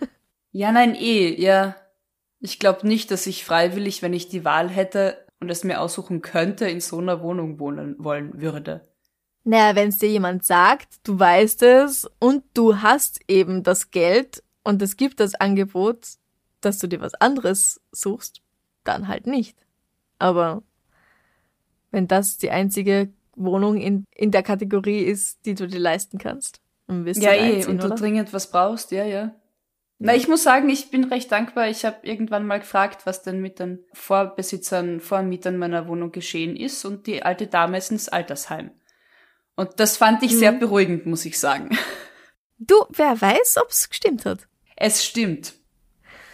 Ja, nein, eh, ja. Ich glaube nicht, dass ich freiwillig, wenn ich die Wahl hätte und es mir aussuchen könnte, in so einer Wohnung wohnen wollen würde. naja, wenn es dir jemand sagt, du weißt es und du hast eben das Geld und es gibt das Angebot, dass du dir was anderes suchst, dann halt nicht. Aber wenn das die einzige Wohnung in, in der Kategorie ist, die du dir leisten kannst, dann wirst Ja, eh, und du oder? dringend was brauchst, ja, ja. Na, ich muss sagen, ich bin recht dankbar. Ich habe irgendwann mal gefragt, was denn mit den Vorbesitzern, Vormietern meiner Wohnung geschehen ist und die alte Dame ist ins Altersheim. Und das fand ich Mhm. sehr beruhigend, muss ich sagen. Du, wer weiß, ob's gestimmt hat. Es stimmt.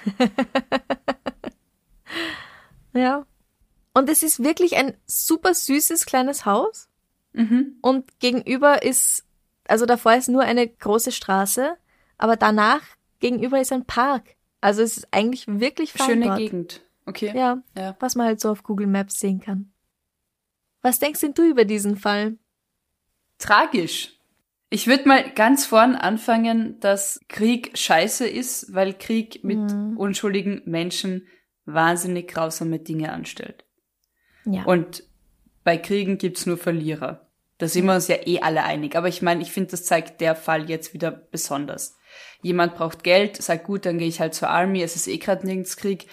Ja. Und es ist wirklich ein super süßes kleines Haus. Mhm. Und gegenüber ist, also davor ist nur eine große Straße, aber danach gegenüber ist ein Park. Also es ist eigentlich wirklich fein Schöne dort. Gegend. Okay. Ja, Ja. was man halt so auf Google Maps sehen kann. Was denkst denn du über diesen Fall? Tragisch. Ich würde mal ganz vorn anfangen, dass Krieg scheiße ist, weil Krieg mit Mhm. unschuldigen Menschen wahnsinnig grausame Dinge anstellt. Ja. Und bei Kriegen gibt's nur Verlierer. Da sind wir uns ja eh alle einig. Aber ich meine, ich finde, das zeigt der Fall jetzt wieder besonders. Jemand braucht Geld, sagt gut, dann gehe ich halt zur Army, es ist eh gerade nirgends Krieg.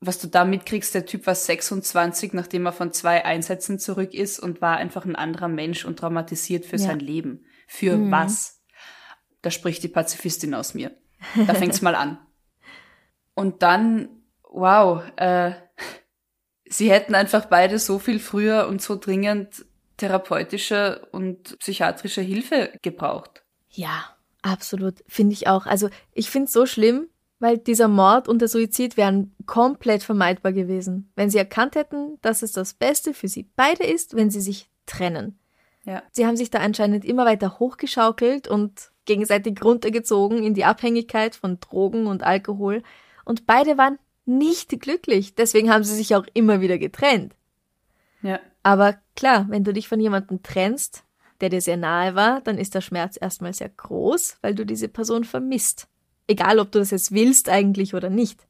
Was du da mitkriegst, der Typ war 26, nachdem er von zwei Einsätzen zurück ist und war einfach ein anderer Mensch und traumatisiert für Ja. sein Leben. Für Mhm. was? Da spricht die Pazifistin aus mir. Da fängt's mal an. Und dann, wow, äh, sie hätten einfach beide so viel früher und so dringend therapeutische und psychiatrische Hilfe gebraucht. Ja, absolut. Finde ich auch. Also ich finde es so schlimm, weil dieser Mord und der Suizid wären komplett vermeidbar gewesen, wenn sie erkannt hätten, dass es das Beste für sie beide ist, wenn sie sich trennen. Ja. Sie haben sich da anscheinend immer weiter hochgeschaukelt und gegenseitig runtergezogen in die Abhängigkeit von Drogen und Alkohol. Und beide waren nicht glücklich. Deswegen haben sie sich auch immer wieder getrennt. Ja. Aber klar, wenn du dich von jemandem trennst, der dir sehr nahe war, dann ist der Schmerz erstmal sehr groß, weil du diese Person vermisst. Egal, ob du das jetzt willst eigentlich oder nicht.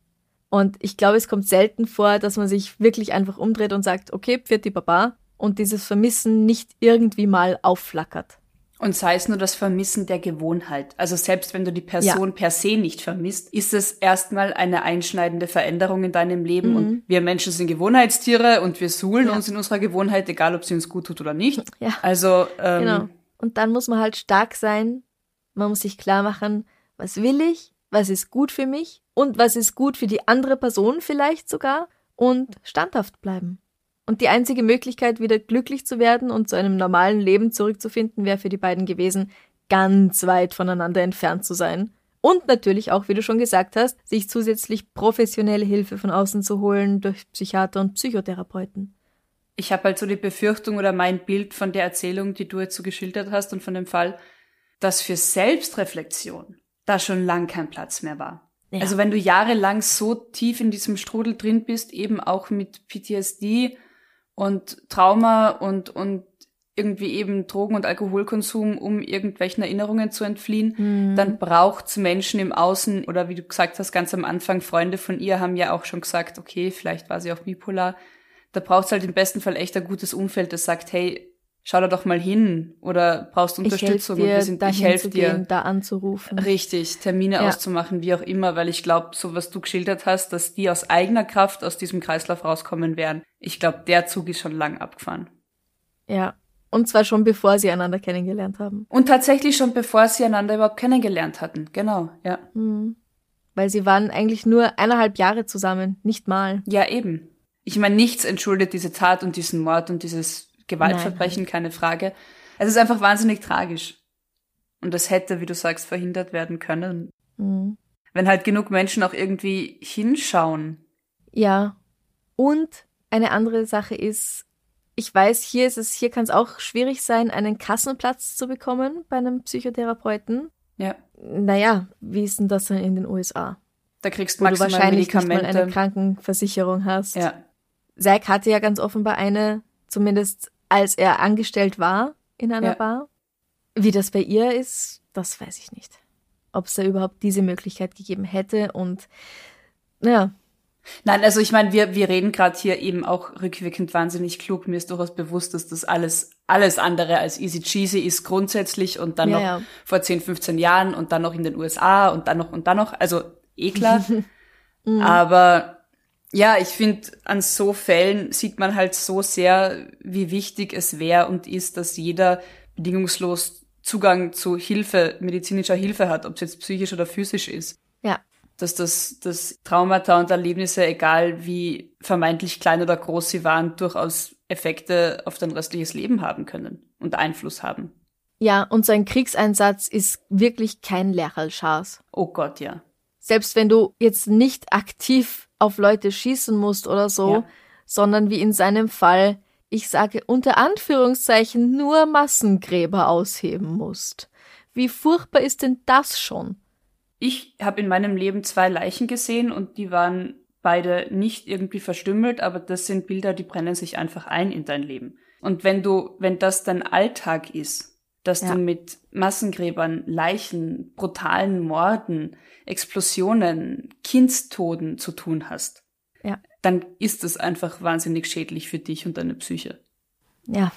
Und ich glaube, es kommt selten vor, dass man sich wirklich einfach umdreht und sagt, okay, pfiat die Baba, und dieses Vermissen nicht irgendwie mal aufflackert. Und sei es nur das Vermissen der Gewohnheit. Also selbst wenn du die Person per se nicht vermisst, ist es erstmal eine einschneidende Veränderung in deinem Leben. Und wir Menschen sind Gewohnheitstiere und wir suhlen Ja. uns in unserer Gewohnheit, egal ob sie uns gut tut oder nicht. Ja. Also, ähm, Genau. Und dann muss man halt stark sein. Man muss sich klar machen, was will ich, was ist gut für mich und was ist gut für die andere Person vielleicht sogar und standhaft bleiben. Und die einzige Möglichkeit, wieder glücklich zu werden und zu einem normalen Leben zurückzufinden, wäre für die beiden gewesen, ganz weit voneinander entfernt zu sein. Und natürlich auch, wie du schon gesagt hast, sich zusätzlich professionelle Hilfe von außen zu holen durch Psychiater und Psychotherapeuten. ich habe halt so die Befürchtung oder mein Bild von der Erzählung, die du jetzt so geschildert hast und von dem Fall, dass für Selbstreflexion da schon lang kein Platz mehr war. Ja. Also wenn du jahrelang so tief in diesem Strudel drin bist, eben auch mit PTSD und Trauma und, und irgendwie eben Drogen- und Alkoholkonsum, um irgendwelchen Erinnerungen zu entfliehen, dann braucht's Menschen im Außen oder wie du gesagt hast, ganz am Anfang, Freunde von ihr haben ja auch schon gesagt, okay, vielleicht war sie auch bipolar. Da braucht's halt im besten Fall echt ein gutes Umfeld, das sagt, hey, schau da doch mal hin oder brauchst Unterstützung ich helfe dir, sind, ich helfe zu dir. gehen, da anzurufen. Richtig, Termine Ja. auszumachen, wie auch immer, weil ich glaube, so was du geschildert hast, dass die aus eigener Kraft aus diesem Kreislauf rauskommen werden. Ich glaube, der Zug ist schon lang abgefahren. Ja. Und zwar schon bevor sie einander kennengelernt haben. Und tatsächlich schon bevor sie einander überhaupt kennengelernt hatten. Genau, ja. Weil sie waren eigentlich nur eineinhalb Jahre zusammen, nicht mal. Ja, eben. Ich meine, nichts entschuldet diese Tat und diesen Mord und dieses Gewaltverbrechen, keine Frage. Es ist einfach wahnsinnig tragisch. Und das hätte, wie du sagst, verhindert werden können. Mhm. Wenn halt genug Menschen auch irgendwie hinschauen. Ja. Und eine andere Sache ist, ich weiß, hier ist es, hier kann es auch schwierig sein, einen Kassenplatz zu bekommen bei einem Psychotherapeuten. Ja. Naja, wie ist denn das dann in den USA? Da kriegst du Wo du wahrscheinlich nicht mal eine Krankenversicherung hast. ja. Zack hatte ja ganz offenbar eine, zumindest als er angestellt war in einer Ja. Bar. Wie das bei ihr ist, das weiß ich nicht. Ob es da überhaupt diese Möglichkeit gegeben hätte und naja, Nein, also ich meine, wir, wir reden gerade hier eben auch rückwirkend wahnsinnig klug. Mir ist durchaus bewusst, dass das alles, alles andere als easy cheesy ist grundsätzlich und dann Ja, noch ja. vor 10, 15 Jahren und dann noch in den USA und dann noch und dann noch. Also eh klar. Aber ja, ich finde, an so Fällen sieht man halt so sehr, wie wichtig es wäre und ist, dass jeder bedingungslos Zugang zu Hilfe, medizinischer Hilfe hat, ob es jetzt psychisch oder physisch ist ja, dass das, das Traumata und Erlebnisse, egal wie vermeintlich klein oder groß sie waren, durchaus Effekte auf dein restliches Leben haben können und Einfluss haben. ja, und so ein Kriegseinsatz ist wirklich kein Lerchalschas. Oh Gott, ja. Selbst wenn du jetzt nicht aktiv auf Leute schießen musst oder so, Ja. sondern wie in seinem Fall, ich sage unter Anführungszeichen, nur Massengräber ausheben musst. Wie furchtbar ist denn das schon? Ich habe in meinem Leben zwei Leichen gesehen und die waren beide nicht irgendwie verstümmelt, aber das sind Bilder, die brennen sich einfach ein in dein Leben. Und wenn du, wenn das dein Alltag ist, dass Ja. du mit Massengräbern, Leichen, brutalen Morden, Explosionen, Kindstoden zu tun hast, Ja. dann ist es einfach wahnsinnig schädlich für dich und deine Psyche. Ja.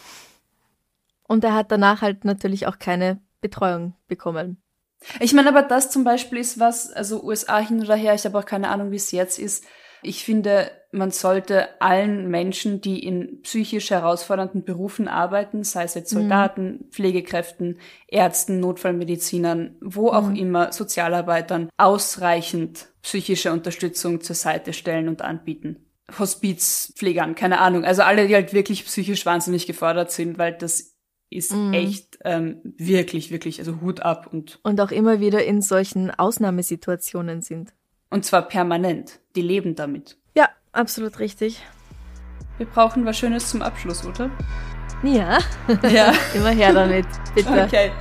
Und er hat danach halt natürlich auch keine Betreuung bekommen. Ich meine, aber das zum Beispiel ist was, also USA hin oder her, ich habe auch keine Ahnung, wie es jetzt ist. Ich finde, man sollte allen Menschen, die in psychisch herausfordernden Berufen arbeiten, sei es jetzt Soldaten, Pflegekräften, Ärzten, Notfallmedizinern, wo auch immer, Sozialarbeitern, ausreichend psychische Unterstützung zur Seite stellen und anbieten. Hospizpflegern, keine Ahnung. Also alle, die halt wirklich psychisch wahnsinnig gefordert sind, weil das ist echt ähm, wirklich, wirklich, also Hut ab und Und auch immer wieder in solchen Ausnahmesituationen sind. Und zwar permanent. Die leben damit. Absolut richtig. Wir brauchen was Schönes zum Abschluss, oder? Ja, Ja. immer her damit, bitte. Okay.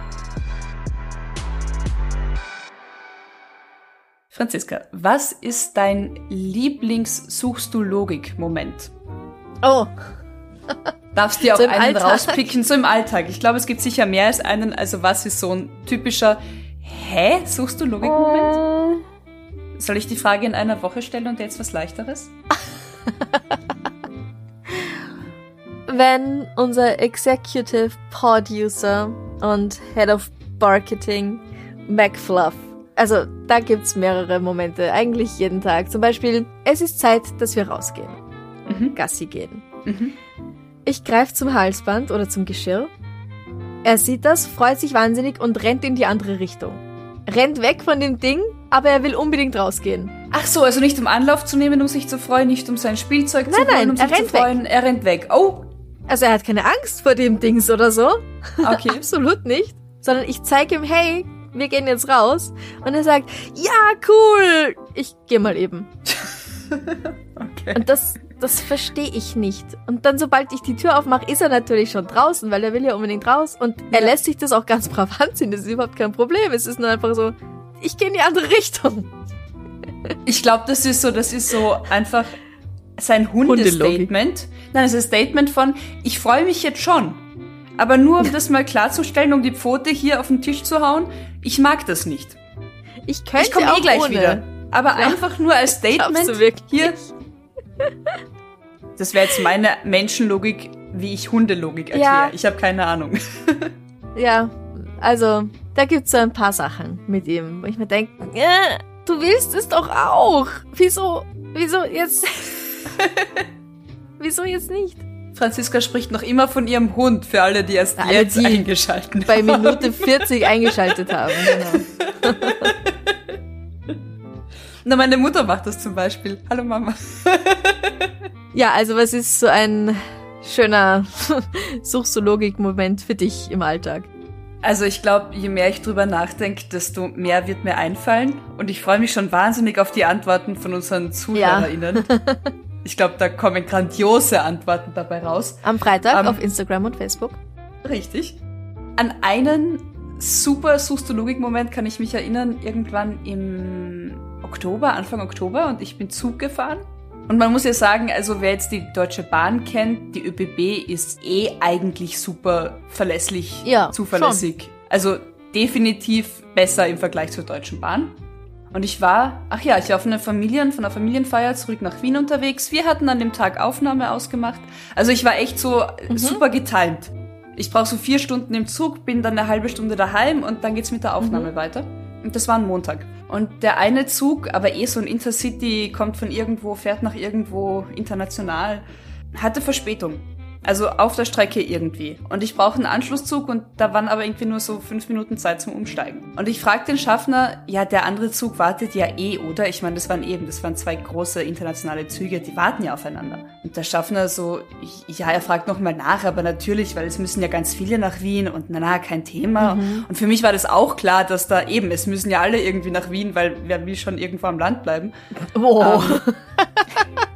Franziska, was ist dein Lieblings-Suchst du Logik-Moment? Oh, Darfst dir auch So einen Alltag? rauspicken, so im Alltag. Ich glaube, es gibt sicher mehr als einen. Also was ist so ein typischer Hä? Suchst du Logik-Moment? Soll ich die Frage in einer Woche stellen und jetzt was leichteres? wenn unser Executive Producer und Head of Marketing McFluff, also da gibt's mehrere Momente, eigentlich jeden Tag. Zum Beispiel, es ist Zeit, dass wir rausgehen. Gassi gehen. Ich greife zum Halsband oder zum Geschirr. Er sieht das, freut sich wahnsinnig und rennt in die andere Richtung. Rennt weg von dem Ding, aber er will unbedingt rausgehen. Ach so, also nicht um Anlauf zu nehmen, um sich zu freuen, nicht um sein Spielzeug zu Nein, holen, nein, um er sich zu rennt weg. freuen. Er rennt weg. Oh, Also er hat keine Angst vor dem Dings oder so. okay. Absolut nicht. Sondern ich zeige ihm, hey, wir gehen jetzt raus. Und er sagt, ja, cool. Ich gehe mal eben. okay. Und das, das verstehe ich nicht. Und dann, sobald ich die Tür aufmache, ist er natürlich schon draußen, weil er will ja unbedingt raus. Und er Ja. lässt sich das auch ganz brav anziehen. Das ist überhaupt kein Problem. Es ist nur einfach so, ich gehe in die andere Richtung. Ich glaube, das ist so, das ist so einfach sein. Hundestatement. Nein, es ist ein Statement von, ich freue mich jetzt schon. Aber nur um das mal klarzustellen, um die Pfote hier auf den Tisch zu hauen, ich mag das nicht. Ich könnte Ich komme auch eh gleich ohne. wieder. Aber einfach nur als Statement hier. Das wäre jetzt meine Menschenlogik wie ich Hundelogik erkläre. Ja. Ich habe keine Ahnung. Ja, also da gibt's so ein paar Sachen mit ihm, wo ich mir denke, äh, du willst es doch auch. Wieso, wieso jetzt, wieso jetzt nicht? Franziska spricht noch immer von ihrem Hund, für alle, die erst Alle, jetzt die eingeschalten Bei haben. Minute 40 eingeschaltet haben, genau. Na, meine Mutter macht das zum Beispiel. Hallo Mama. Ja, also was ist so ein schöner Suchsologik-Moment für dich im Alltag? Also ich glaube, je mehr ich drüber nachdenke, desto mehr wird mir einfallen. Und ich freue mich schon wahnsinnig auf die Antworten von unseren ZuhörerInnen. Ich glaube, da kommen grandiose Antworten dabei raus. Am Freitag Ähm, auf Instagram und Facebook. Richtig. An einen super Suchstologik-Moment kann ich mich erinnern, irgendwann im Oktober, Anfang Oktober, und ich bin Zug gefahren. Und man muss ja sagen, also wer jetzt die Deutsche Bahn kennt, die ÖBB ist eh eigentlich super verlässlich, Ja, zuverlässig. Also definitiv besser im Vergleich zur Deutschen Bahn. Und ich war, ach ja, ich war von einer Familien, von einer Familienfeier zurück nach Wien unterwegs. Wir hatten an dem Tag Aufnahme ausgemacht. Also ich war echt so super getimed. Ich brauche so vier Stunden im Zug, bin dann eine halbe Stunde daheim und dann geht's mit der Aufnahme weiter. Und das war ein Montag. Und der eine Zug, aber eh so ein Intercity, kommt von irgendwo, fährt nach irgendwo international, hatte Verspätung. Also auf der Strecke irgendwie. Und ich brauche einen Anschlusszug und da waren aber irgendwie nur so fünf Minuten Zeit zum Umsteigen. Und ich frage den Schaffner, ja, der andere Zug wartet ja eh, oder? Ich meine, das waren eben, das waren zwei große internationale Züge, die warten ja aufeinander. Und der Schaffner so, ja, er fragt nochmal nach, aber natürlich, weil es müssen ja ganz viele nach Wien und na, na, kein Thema. Und für mich war das auch klar, dass da eben, es müssen ja alle irgendwie nach Wien, weil wer will schon irgendwo am Land bleiben Oh.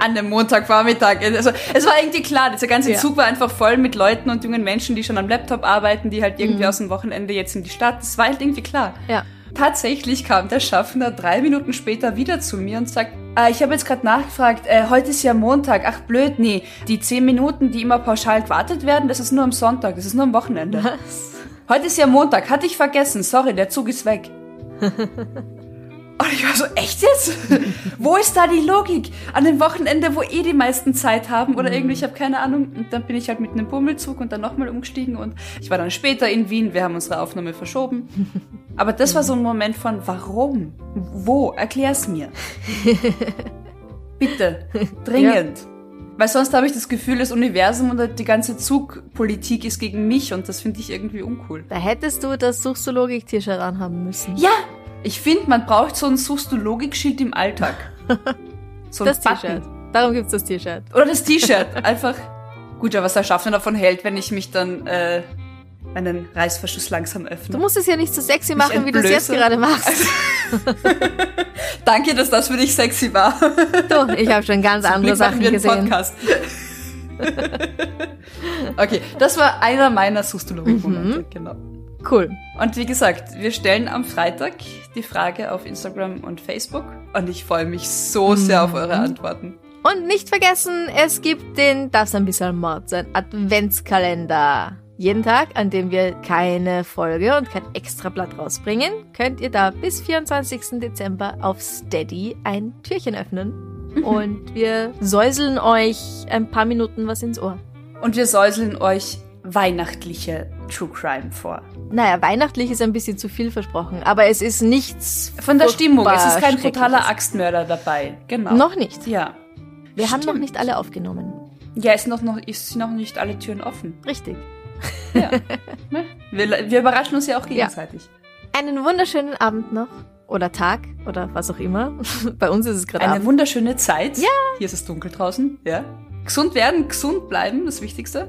an dem Montagvormittag. Also, es war irgendwie klar, dieser ganze Ja. Zug war einfach voll mit Leuten und jungen Menschen, die schon am Laptop arbeiten, die halt irgendwie aus dem Wochenende jetzt in die Stadt. Das war halt irgendwie klar. Ja. Tatsächlich kam der Schaffner drei Minuten später wieder zu mir und sagt, ah, ich habe jetzt gerade nachgefragt, äh, heute ist ja Montag, ach blöd, nee, die zehn Minuten, die immer pauschal gewartet werden, das ist nur am Sonntag, das ist nur am Wochenende. Was? Heute ist ja Montag, hatte ich vergessen, sorry, der Zug ist weg. Und ich war so, echt jetzt? wo ist da die Logik? An dem Wochenende, wo eh die meisten Zeit haben oder irgendwie, ich habe keine Ahnung. Und dann bin ich halt mit einem Bummelzug und dann nochmal umgestiegen und ich war dann später in Wien, wir haben unsere Aufnahme verschoben. Aber das war so ein Moment von, warum? Wo? Erklär's mir. Bitte. Dringend. Weil sonst habe ich das Gefühl, das Universum und die ganze Zugpolitik ist gegen mich und das finde ich irgendwie uncool. Da hättest du das Suchsologik-T-Shirt anhaben müssen. Ja, ich finde, man braucht so ein Suchst du Logikschild im Alltag. So ein das. T-Shirt. Darum gibt's das T-Shirt. Oder das T-Shirt. Einfach. Gut, ja, was der Schaffner davon hält, wenn ich mich dann äh, meinen Reißverschluss langsam öffne. Du musst es ja nicht so sexy machen, wie du es jetzt gerade machst. Danke, dass das für dich sexy war. Du, ich habe schon ganz andere Glück machen Sachen wir einen gesehen. Podcast. okay, das war einer meiner Sustologik-Momente, genau. Cool. Und wie gesagt, wir stellen am Freitag die Frage auf Instagram und Facebook und ich freue mich so sehr auf eure Antworten. Und nicht vergessen, es gibt den Das ein bisschen Mord sein Adventskalender. Jeden Tag, an dem wir keine Folge und kein Extrablatt rausbringen, könnt ihr da bis 24. Dezember auf Steady ein Türchen öffnen. Und wir säuseln euch ein paar Minuten was ins Ohr. Und wir säuseln euch weihnachtliche True Crime vor. Naja, weihnachtlich ist ein bisschen zu viel versprochen, aber es ist nichts. Von der Stimmung, es ist kein Schreckliches. Axtmörder dabei. Genau. Noch nicht. Ja. Wir haben noch Stimmt. nicht alle aufgenommen. Ja, ist noch, noch, ist noch nicht alle Türen offen. Richtig. Ja. Ne? wir, wir überraschen uns ja auch gegenseitig. Einen wunderschönen Abend noch. Oder Tag oder was auch immer. Bei uns ist es gerade Eine Abend. wunderschöne Zeit. Ja. Hier ist es dunkel draußen. Ja. Gesund werden, gesund bleiben, das Wichtigste.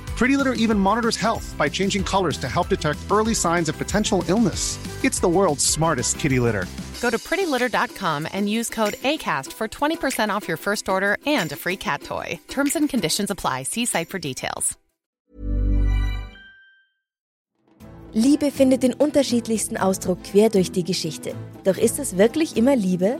Pretty Litter even monitors health by changing colors to help detect early signs of potential illness. It's the world's smartest kitty litter. Go to prettylitter.com and use code ACAST for 20% off your first order and a free cat toy. Terms and conditions apply. See site for details. Liebe findet den unterschiedlichsten Ausdruck quer durch die Geschichte. Doch ist es wirklich immer Liebe?